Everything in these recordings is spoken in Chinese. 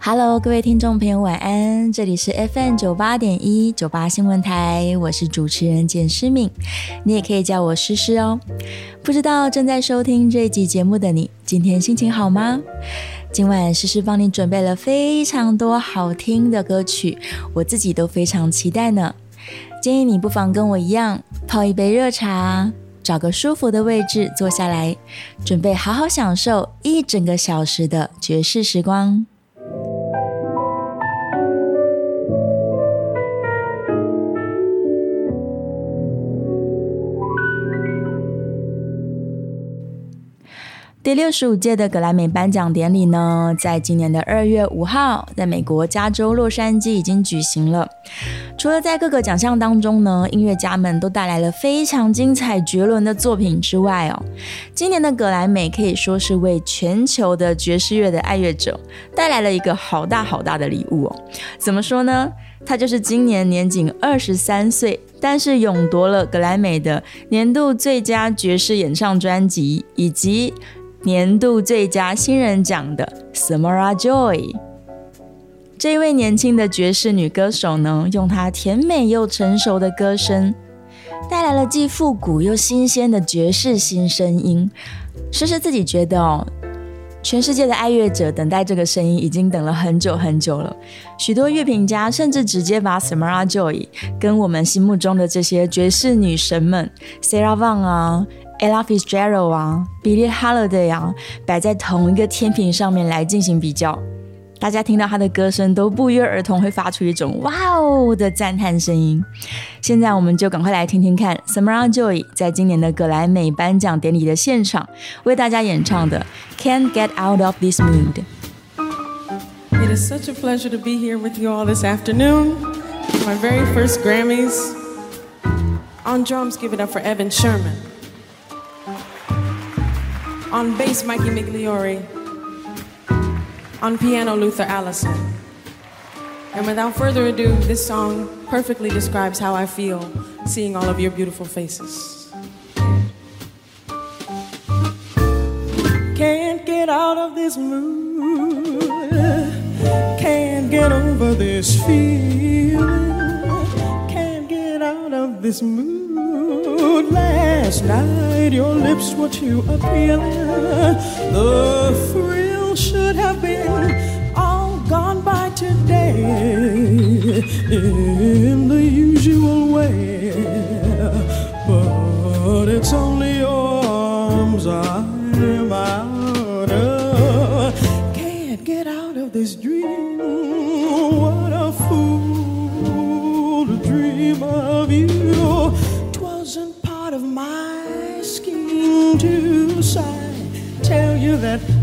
Hello，各位听众朋友，晚安！这里是 FM 九八点一九八新闻台，我是主持人简诗敏，你也可以叫我诗诗哦。不知道正在收听这一集节目的你，今天心情好吗？今晚诗诗帮你准备了非常多好听的歌曲，我自己都非常期待呢。建议你不妨跟我一样，泡一杯热茶，找个舒服的位置坐下来，准备好好享受一整个小时的爵士时光。第六十五届的格莱美颁奖典礼呢，在今年的二月五号，在美国加州洛杉矶已经举行了。除了在各个奖项当中呢，音乐家们都带来了非常精彩绝伦的作品之外哦，今年的格莱美可以说是为全球的爵士乐的爱乐者带来了一个好大好大的礼物哦。怎么说呢？他就是今年年仅二十三岁，但是勇夺了格莱美的年度最佳爵士演唱专辑以及。年度最佳新人奖的 Samara Joy，这位年轻的爵士女歌手呢，用她甜美又成熟的歌声，带来了既复古又新鲜的爵士新声音。诗诗自己觉得哦，全世界的爱乐者等待这个声音已经等了很久很久了。许多乐评家甚至直接把 Samara Joy 跟我们心目中的这些爵士女神们 Sarah Vaughan 啊。Ella Fitzgerald 啊，Billie Holiday 啊，摆在同一个天平上面来进行比较，大家听到她的歌声都不约而同会发出一种“哇哦”的赞叹声音。现在我们就赶快来听听看 Samara Joy 在今年的格莱美颁奖典礼的现场为大家演唱的《Can't Get Out of This Mood》。It is such a pleasure to be here with you all this afternoon. My very first Grammys. On drums, give it up for Evan Sherman. On bass, Mikey Migliori. On piano, Luther Allison. And without further ado, this song perfectly describes how I feel seeing all of your beautiful faces. Can't get out of this mood. Can't get over this feeling. Can't get out of this mood last night. Your lips were too appealing. The thrill should have been all gone by today in the usual way. But it's only your arms I'm out of. Can't get out of this dream. That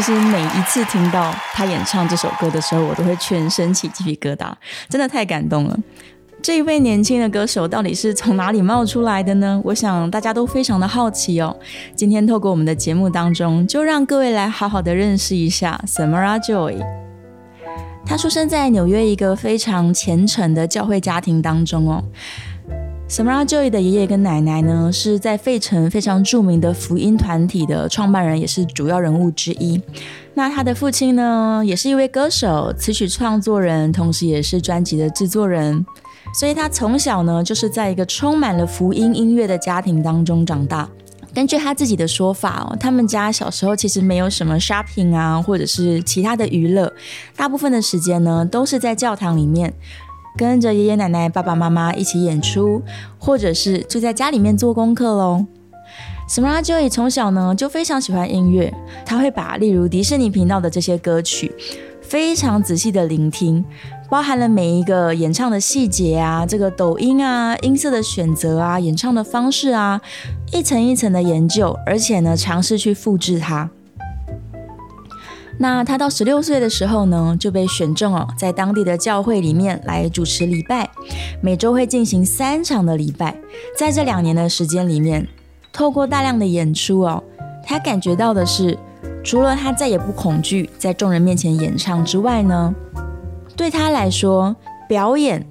其实每一次听到他演唱这首歌的时候，我都会全身起鸡皮疙瘩，真的太感动了。这一位年轻的歌手到底是从哪里冒出来的呢？我想大家都非常的好奇哦。今天透过我们的节目当中，就让各位来好好的认识一下 Samara Joy。他出生在纽约一个非常虔诚的教会家庭当中哦。Samara Joy 的爷爷跟奶奶呢，是在费城非常著名的福音团体的创办人，也是主要人物之一。那他的父亲呢，也是一位歌手、词曲创作人，同时也是专辑的制作人。所以他从小呢，就是在一个充满了福音音乐的家庭当中长大。根据他自己的说法哦，他们家小时候其实没有什么 shopping 啊，或者是其他的娱乐，大部分的时间呢，都是在教堂里面跟着爷爷奶奶、爸爸妈妈一起演出，或者是就在家里面做功课喽。Samara Joy 从小呢就非常喜欢音乐，他会把例如迪士尼频道的这些歌曲非常仔细的聆听，包含了每一个演唱的细节啊，这个抖音啊、音色的选择啊、演唱的方式啊，一层一层的研究，而且呢尝试去复制它。那他到十六岁的时候呢，就被选中哦，在当地的教会里面来主持礼拜，每周会进行三场的礼拜。在这两年的时间里面，透过大量的演出哦，他感觉到的是，除了他再也不恐惧在众人面前演唱之外呢，对他来说，表演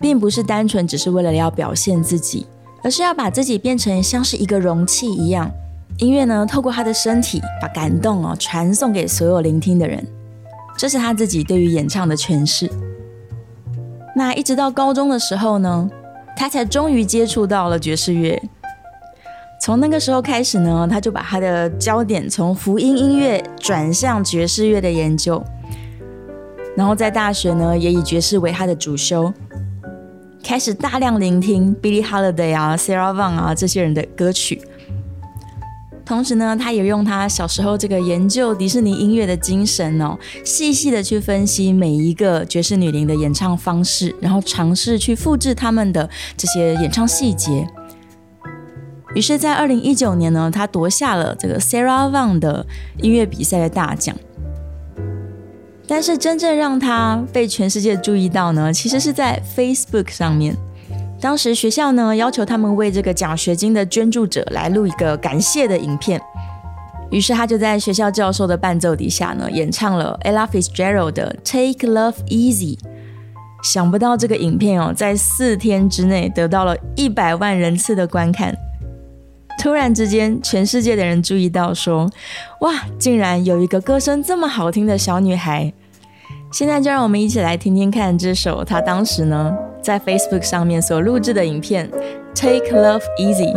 并不是单纯只是为了要表现自己，而是要把自己变成像是一个容器一样。音乐呢，透过他的身体，把感动哦传送给所有聆听的人，这是他自己对于演唱的诠释。那一直到高中的时候呢，他才终于接触到了爵士乐。从那个时候开始呢，他就把他的焦点从福音音乐转向爵士乐的研究，然后在大学呢，也以爵士为他的主修，开始大量聆听 Billie Holiday 啊、Sarah Vaughan 啊这些人的歌曲。同时呢，他也用他小时候这个研究迪士尼音乐的精神哦，细细的去分析每一个爵士女伶的演唱方式，然后尝试去复制他们的这些演唱细节。于是，在二零一九年呢，他夺下了这个 Sarah Vaughan 的音乐比赛的大奖。但是，真正让他被全世界注意到呢，其实是在 Facebook 上面。当时学校呢要求他们为这个奖学金的捐助者来录一个感谢的影片，于是他就在学校教授的伴奏底下呢演唱了 Ella Fitzgerald 的 Take Love Easy。想不到这个影片哦，在四天之内得到了一百万人次的观看。突然之间，全世界的人注意到说：“哇，竟然有一个歌声这么好听的小女孩！”现在就让我们一起来听听看这首她当时呢在 Facebook 上面所录制的影片《Take Love Easy》。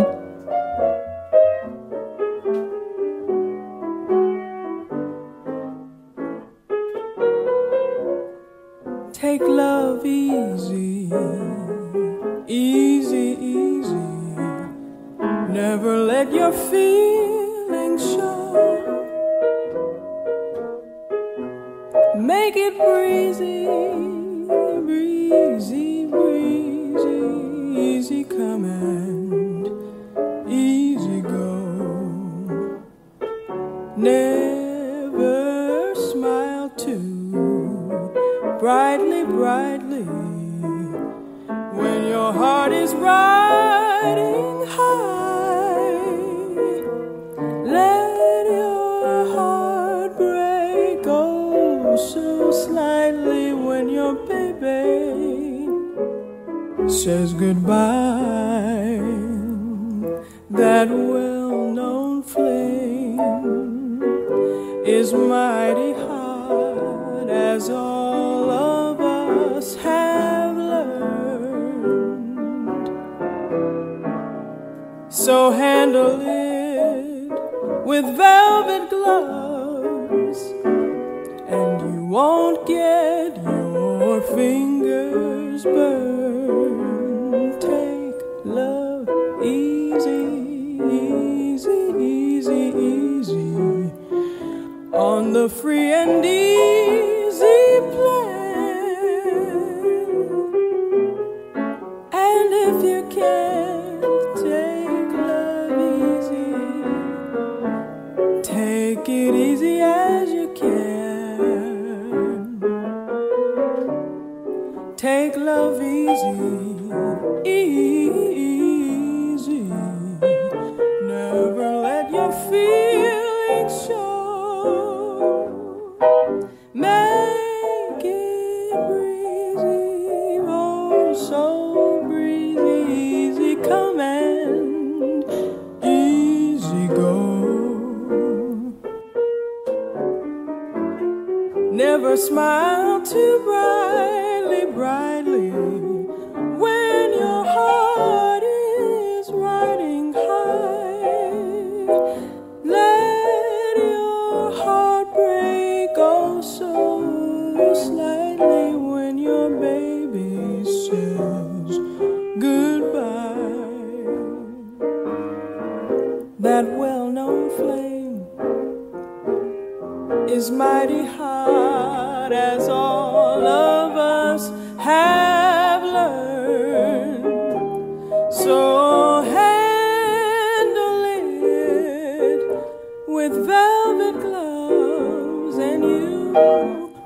Free and easy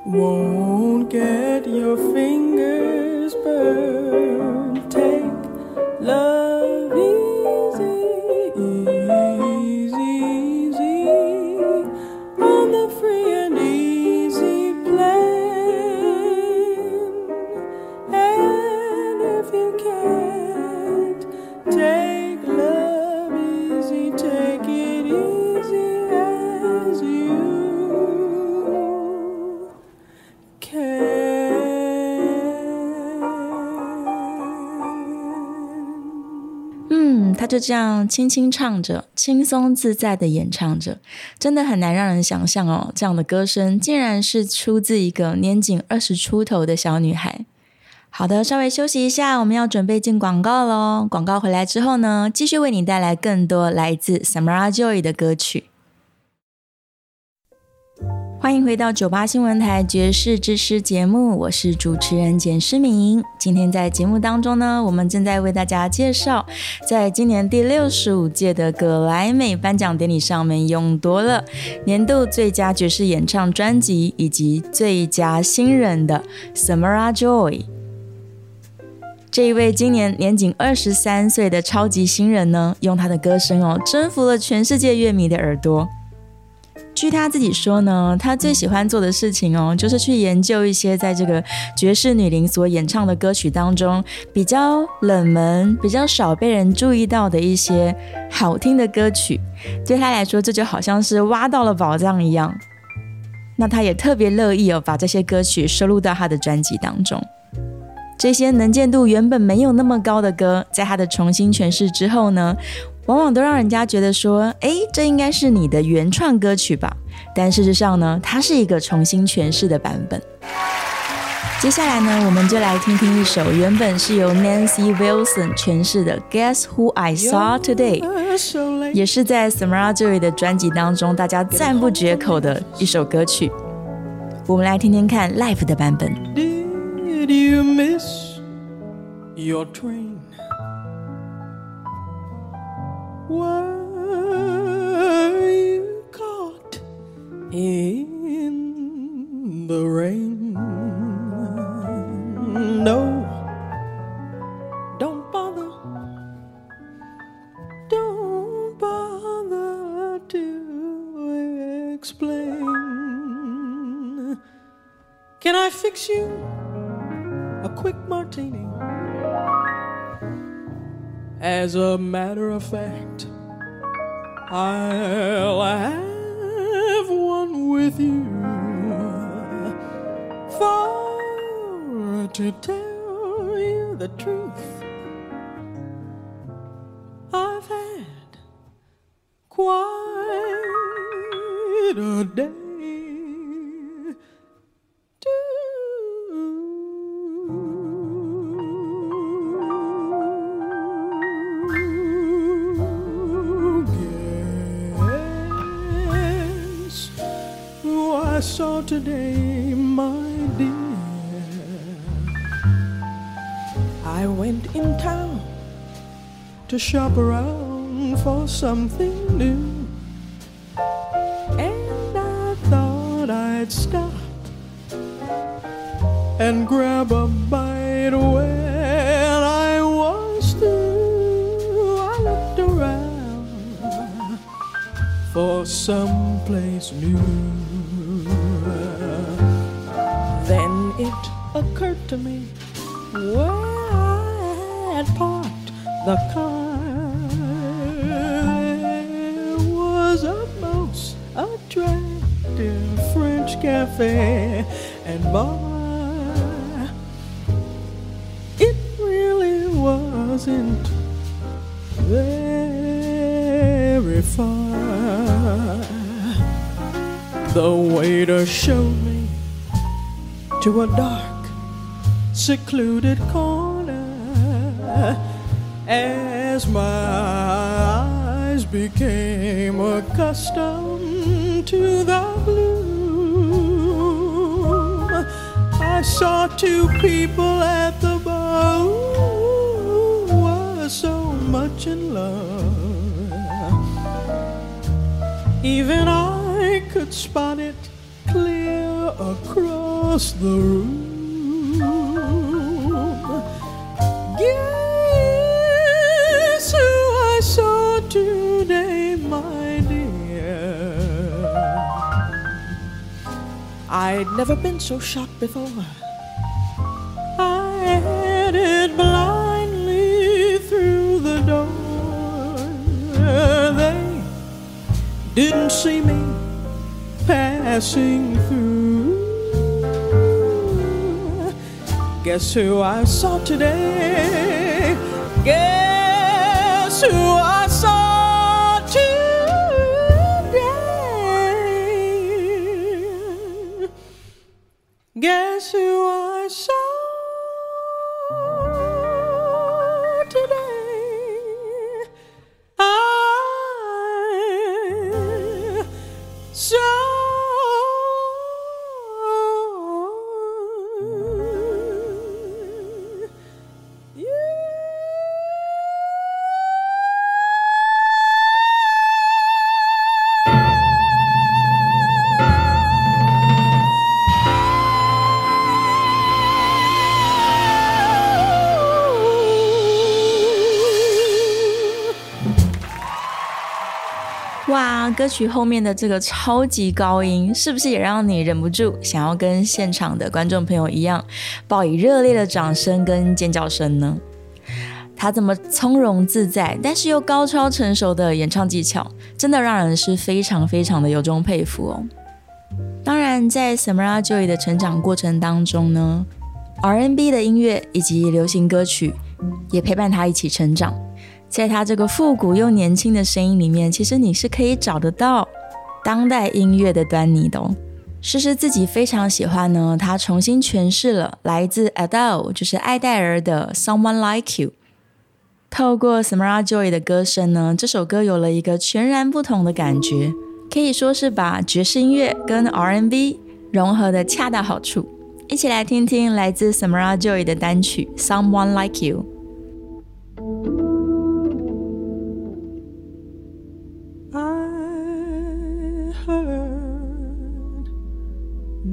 won't get your fingers burned. Take love 这样轻轻唱着，轻松自在的演唱着，真的很难让人想象哦，这样的歌声竟然是出自一个年仅二十出头的小女孩。好的，稍微休息一下，我们要准备进广告喽。广告回来之后呢，继续为你带来更多来自 Samara Joy 的歌曲。欢迎回到九八新闻台爵士之诗节目，我是主持人简诗明。今天在节目当中呢，我们正在为大家介绍，在今年第六十五届的格莱美颁奖典礼上面，勇夺了年度最佳爵士演唱专辑以及最佳新人的 Samara Joy。这一位今年年仅二十三岁的超级新人呢，用他的歌声哦，征服了全世界乐迷的耳朵。据他自己说呢，他最喜欢做的事情哦，就是去研究一些在这个爵士女伶所演唱的歌曲当中比较冷门、比较少被人注意到的一些好听的歌曲。对他来说，这就好像是挖到了宝藏一样。那他也特别乐意哦，把这些歌曲收录到他的专辑当中。这些能见度原本没有那么高的歌，在他的重新诠释之后呢，往往都让人家觉得说，哎，这应该是你的原创歌曲吧？但事实上呢，它是一个重新诠释的版本。接下来呢，我们就来听听一首原本是由 Nancy Wilson 诠释的《Guess Who I Saw Today》，也是在 Samara Joy 的专辑当中大家赞不绝口的一首歌曲。我们来听听看 Live 的版本。Did you miss your train? Were you caught in the rain? No, don't bother. Don't bother to explain. Can I fix you? a quick martini. As a matter of fact, I'll have one with you. For to tell you the truth, I've had quite a day. Shop around for something new. And I thought I'd stop and grab a bite when I was through. I looked around for someplace new. Then it occurred to me where I had parked the car. And bar. It really wasn't very far. The waiter showed me to a dark, secluded corner as my eyes became accustomed to the gloom. I saw two people at the bar who were so much in love. Even I could spot it clear across the room. I'd never been so shocked before. I headed blindly through the door. They didn't see me passing through. Guess who I saw today? Guess who I Girl. 歌曲后面的这个超级高音，是不是也让你忍不住想要跟现场的观众朋友一样，报以热烈的掌声跟尖叫声呢？他这么从容自在，但是又高超成熟的演唱技巧，真的让人是非常非常的由衷佩服哦。当然，在 Samara Joy 的成长过程当中呢，R&B 的音乐以及流行歌曲也陪伴他一起成长。在他这个复古又年轻的声音里面，其实你是可以找得到当代音乐的端倪的哦。诗诗自己非常喜欢呢，他重新诠释了来自 Adele，就是艾黛尔的《Someone Like You》。透过 Samara Joy 的歌声呢，这首歌有了一个全然不同的感觉，可以说是把爵士音乐跟 R&B 融合的恰到好处。一起来听听来自 Samara Joy 的单曲《Someone Like You》。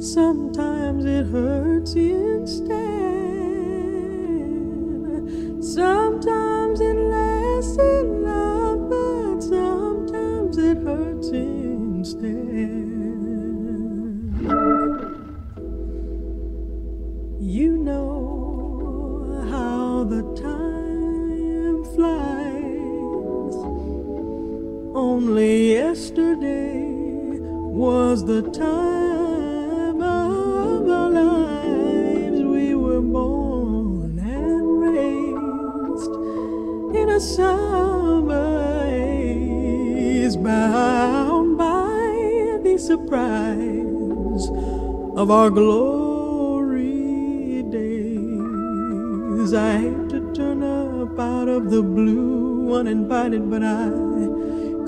Sometimes it hurts instead. Sometimes it lasts in love, but sometimes it hurts instead. You know how the time flies. Only yesterday was the time a summer haze, bound by the surprise of our glory days. I hate to turn up out of the blue uninvited, but I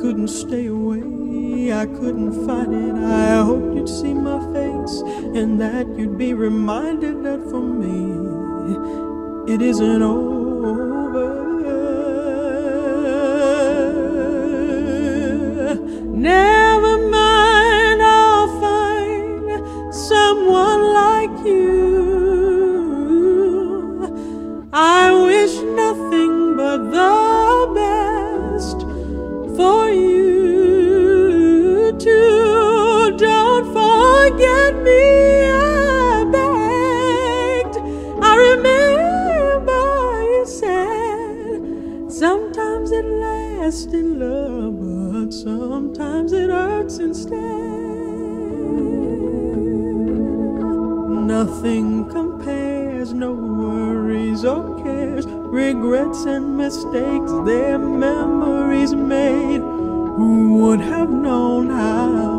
couldn't stay away. I couldn't fight it. I hoped you'd see my face and that you'd be reminded that for me it isn't over. Never regrets and mistakes, their memories made. Who would have known how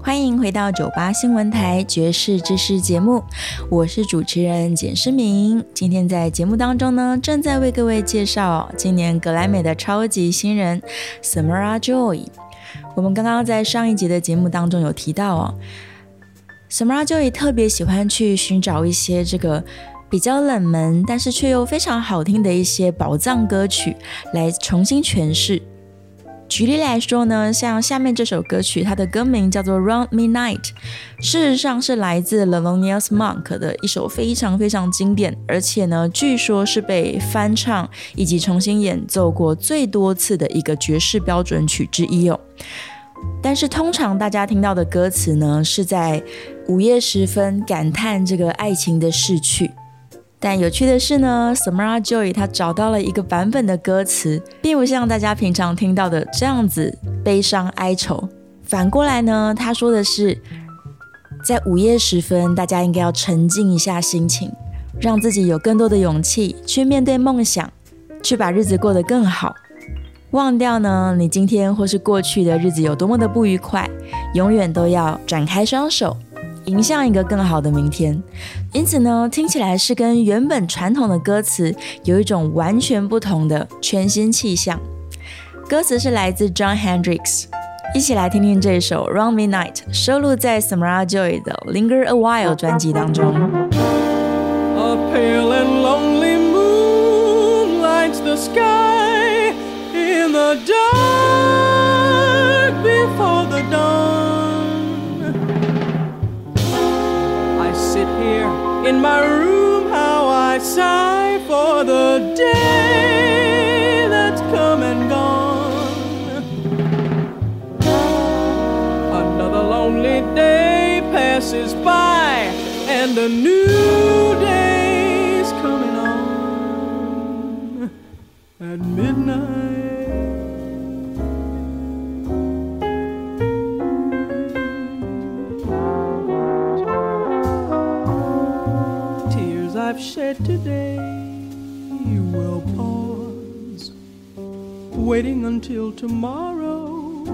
欢迎回到九八新闻台爵士知识节目，我是主持人简诗明。今天在节目当中呢，正在为各位介绍今年格莱美的超级新人 Samara Joy。我们刚刚在上一集的节目当中有提到哦，Samara Joy 特别喜欢去寻找一些这个比较冷门，但是却又非常好听的一些宝藏歌曲来重新诠释。举例来说呢，像下面这首歌曲，它的歌名叫做《Round Midnight》，事实上是来自 The Loneliest Monk 的一首非常非常经典，而且呢，据说是被翻唱以及重新演奏过最多次的一个爵士标准曲之一哦。但是通常大家听到的歌词呢，是在午夜时分感叹这个爱情的逝去。但有趣的是呢，Samara Joy 她找到了一个版本的歌词，并不像大家平常听到的这样子悲伤哀愁。反过来呢，他说的是，在午夜时分，大家应该要沉静一下心情，让自己有更多的勇气去面对梦想，去把日子过得更好。忘掉呢，你今天或是过去的日子有多么的不愉快，永远都要展开双手。迎向一个更好的明天，因此呢，听起来是跟原本传统的歌词有一种完全不同的全新气象。歌词是来自 John Hendricks，一起来听听这首《Round Midnight》，收录在 Samara Joy 的《Linger a While》专辑当中。A pale and lonely moon lights the sky in the dark before the dawn. In my room, how I sigh for the day that's come and gone. Another lonely day passes by, and a new day's coming on at midnight. Shed today will pause, waiting until tomorrow.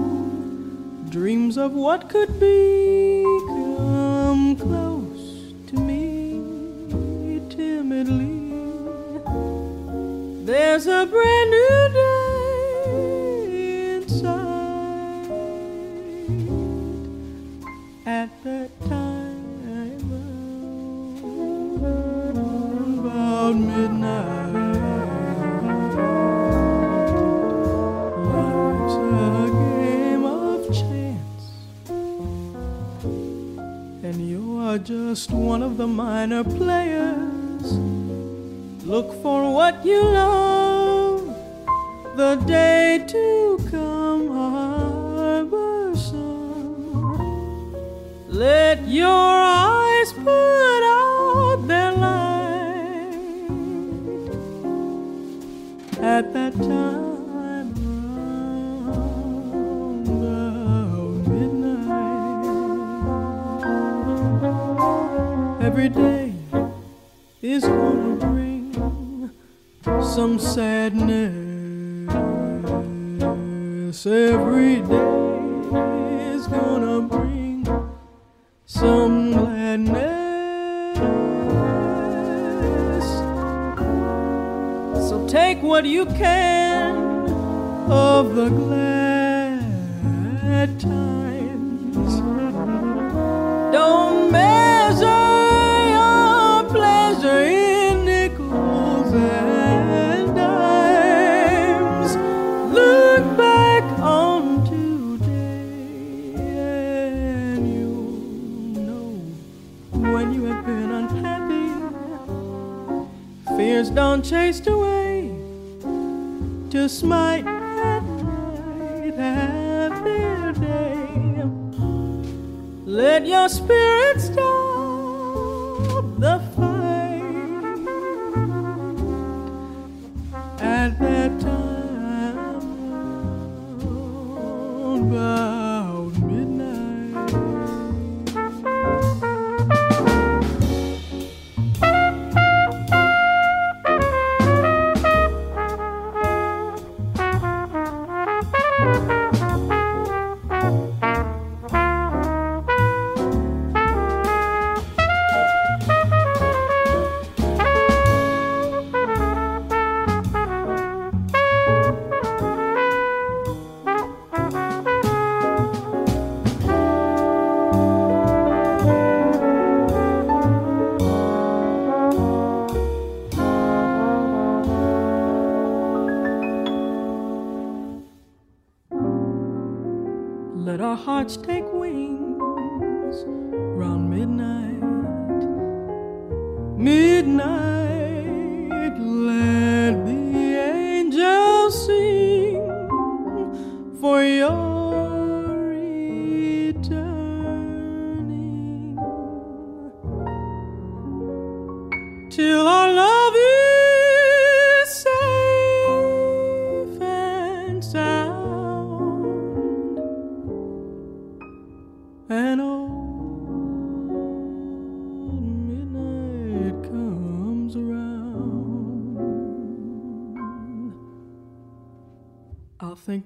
Dreams of what could be come close to me timidly. There's a brand new day inside at that time just one of the minor players. Look for what you love, the day to at that time round midnight. Every day is gonna bring some sadness. Every day what you can of the glad times. Don't measure your pleasure in nickels and dimes. Look back on today and you'll know when you have been unhappy. Fears don't chase away to smite at night have their day. Let your spirits stop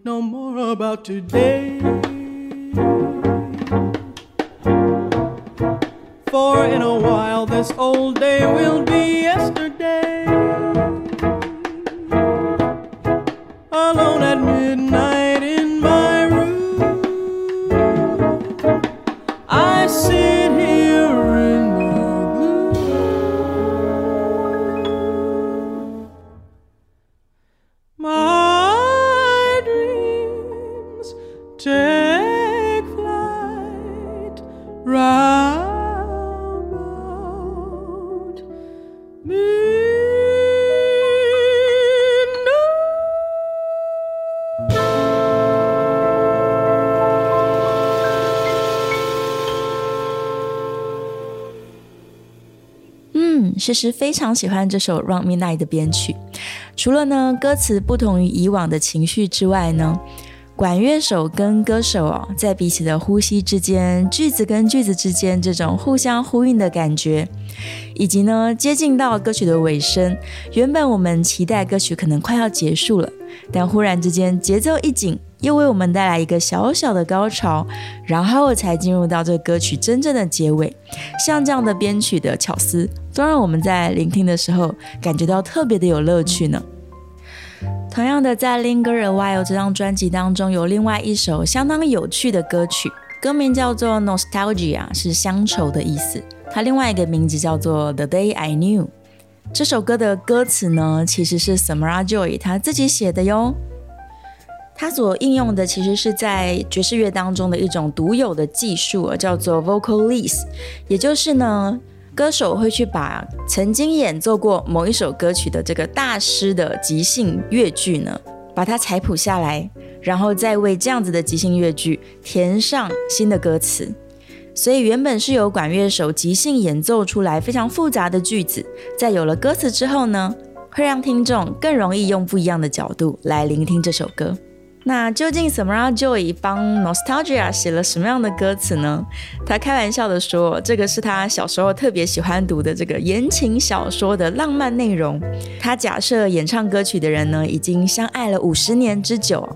no more about today. 其实非常喜欢这首《Run Me Night》的编曲。除了呢歌词不同于以往的情绪之外呢，管乐手跟歌手哦，在彼此的呼吸之间，句子跟句子之间这种互相呼应的感觉，以及呢接近到歌曲的尾声，原本我们期待歌曲可能快要结束了，但忽然之间节奏一紧，又为我们带来一个小小的高潮，然后才进入到这歌曲真正的结尾。像这样的编曲的巧思，都让我们在聆听的时候感觉到特别的有乐趣呢。同样的，在《Linger a While》这张专辑当中，有另外一首相当有趣的歌曲，歌名叫做《Nostalgia》，是乡愁的意思。它另外一个名字叫做《The Day I Knew》。这首歌的歌词呢，其实是 Samara Joy 他自己写的哟。他所应用的其实是在爵士乐当中的一种独有的技术，叫做 vocalise，也就是呢，歌手会去把曾经演奏过某一首歌曲的这个大师的即兴乐句呢，把它采谱下来，然后再为这样子的即兴乐句填上新的歌词。所以原本是由管乐手即兴演奏出来非常复杂的句子，在有了歌词之后呢，会让听众更容易用不一样的角度来聆听这首歌。那究竟 Samara Joy 帮 Nostalgia 写了什么样的歌词呢？他开玩笑的说，这个是他小时候特别喜欢读的这个言情小说的浪漫内容。他假设演唱歌曲的人呢，已经相爱了五十年之久，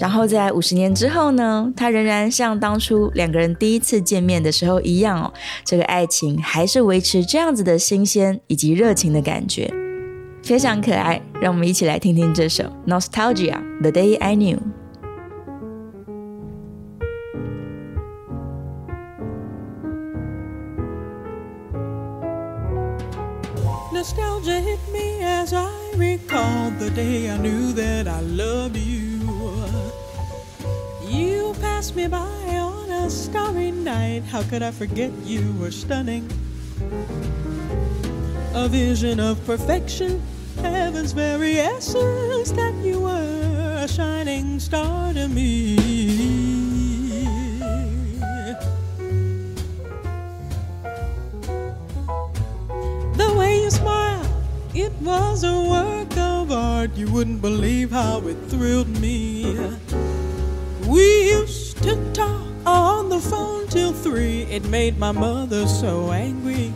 然后在五十年之后呢，他仍然像当初两个人第一次见面的时候一样哦，这个爱情还是维持这样子的新鲜以及热情的感觉。非常可爱，让我们一起来听听这首《Nostalgia》The Day I Knew。Nostalgia hit me as I recalled the day I knew that I loved you. Passed me by on a starry night. How could I forget you were stunning? A vision of perfection, heaven's very essence, that you were a shining star to me. The way you smile, it was a work of art. You wouldn't believe how it thrilled me. We used to talk on the phone till three. It made my mother so angry.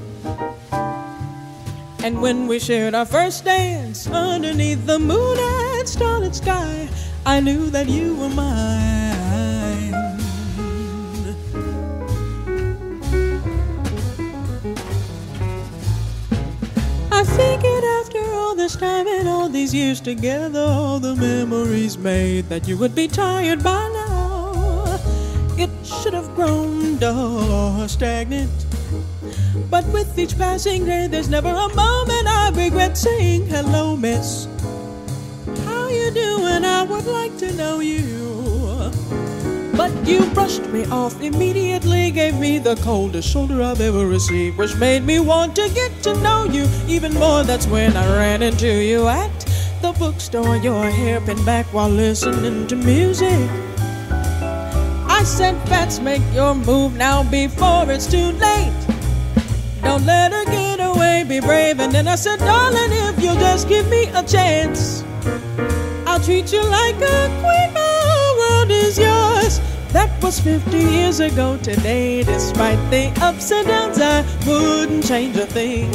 And when we shared our first dance underneath the moon and starlit sky, I knew that you were mine. I figured after all this time and all these years together, all the memories made, that you would be tired by now. It should have grown dull or stagnant. But with each passing day, there's never a moment I regret saying hello, miss. How you doing? I would like to know you. But you brushed me off immediately, gave me the coldest shoulder I've ever received, which made me want to get to know you even more. That's when I ran into you at the bookstore, your hair pinned back while listening to music. Said, Fats, make your move now before it's too late. Don't let her get away, be brave. And then I said, darling, if you'll just give me a chance, I'll treat you like a queen. My world is yours. That was 50 years ago today. Despite the ups and downs, I wouldn't change a thing.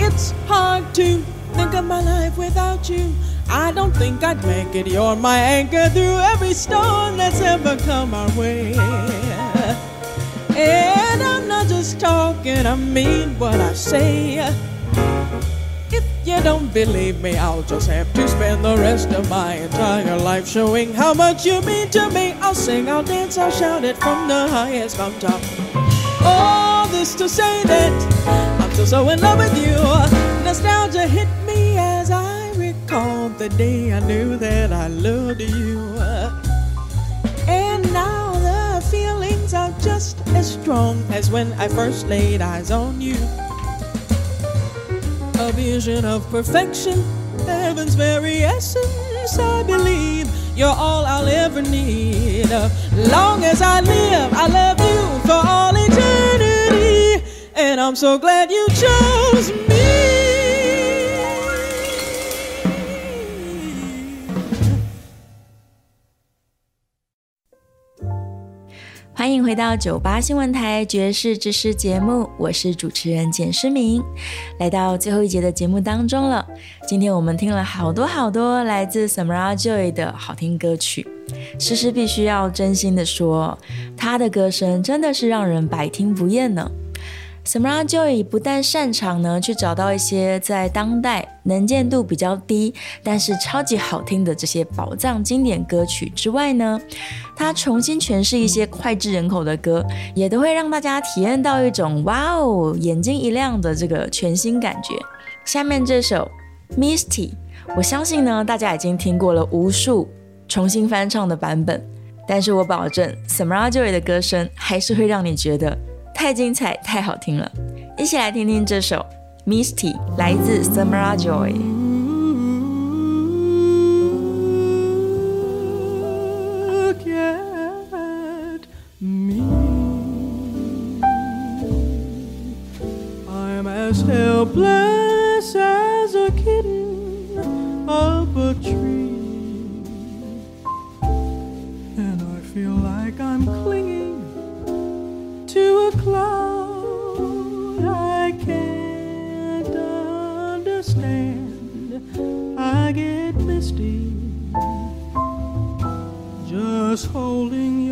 It's hard to think of my life without you. I don't think I'd make it. You're my anchor through every storm that's ever come our way. And I'm not just talking, I mean what I say. If you don't believe me, I'll just have to spend the rest of my entire life showing how much you mean to me. I'll sing, I'll dance, I'll shout it from the highest mountain. All this to say that I'm still so in love with you. Nostalgia hit I the day I knew that I loved you. And now the feelings are just as strong as when I first laid eyes on you. A vision of perfection, heaven's very essence, I believe. You're all I'll ever need. Long as I live, I love you for all eternity. And I'm so glad you chose me. 迎回到九八新闻台爵士知识节目，我是主持人简诗明。来到最后一节的节目当中了，今天我们听了好多好多来自 Samara Joy 的好听歌曲。诗诗必须要真心的说，她的歌声真的是让人百听不厌呢。Samara Joy 不但擅长呢去找到一些在当代能见度比较低，但是超级好听的这些宝藏经典歌曲之外呢，她重新诠释一些脍炙人口的歌，也都会让大家体验到一种哇哦眼睛一亮的这个全新感觉。下面这首 Misty，我相信呢大家已经听过了无数重新翻唱的版本，但是我保证 Samara Joy 的歌声还是会让你觉得。太精彩，太好听了！一起来听听这首《Misty》，来自 Samara Joy。Look. I'm as helpless as a kitten up a tree. And I feel like I'm clinging to a cloud still, just holding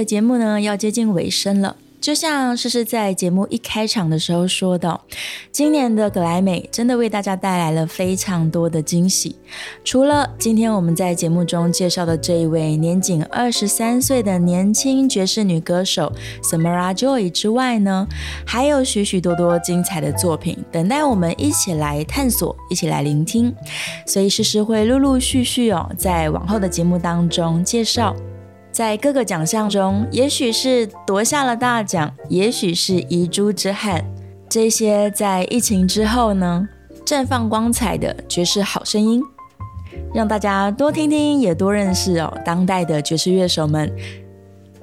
的节目呢要接近尾声了。就像诗诗在节目一开场的时候说的，今年的格莱美真的为大家带来了非常多的惊喜。除了今天我们在节目中介绍的这一位年仅二十三岁的年轻爵士女歌手 Samara Joy 之外呢，还有许许多多精彩的作品等待我们一起来探索，一起来聆听。所以诗诗会陆陆续续哦，在往后的节目当中介绍。在各个奖项中，也许是夺下了大奖，也许是遗珠之憾。这些在疫情之后呢，绽放光彩的爵士好声音，让大家多听听，也多认识哦。当代的爵士乐手们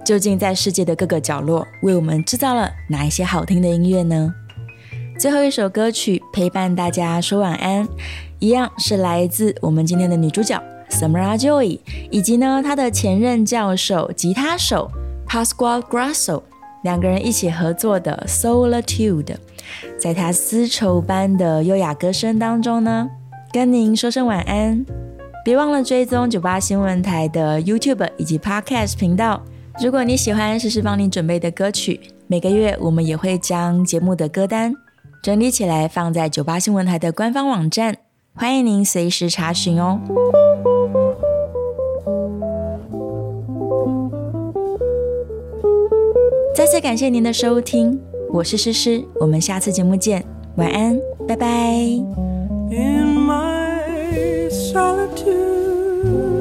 究竟在世界的各个角落为我们制造了哪一些好听的音乐呢？最后一首歌曲陪伴大家说晚安，一样是来自我们今天的女主角。Samara Joy，以及呢他的前任教授吉他手 Pasquale Grasso 两个人一起合作的 Solitude，在他丝绸般的优雅歌声当中呢，跟您说声晚安。别忘了追踪九八新闻台的 YouTube 以及 Podcast 频道。如果你喜欢诗诗帮你准备的歌曲，每个月我们也会将节目的歌单整理起来放在九八新闻台的官方网站，欢迎您随时查询哦。再次感谢您的收听，我是诗诗，我们下次节目见，晚安，拜拜。in my solitude.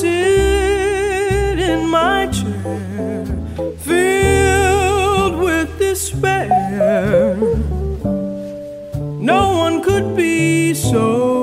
sit in my chair, filled with despair. No one could be so.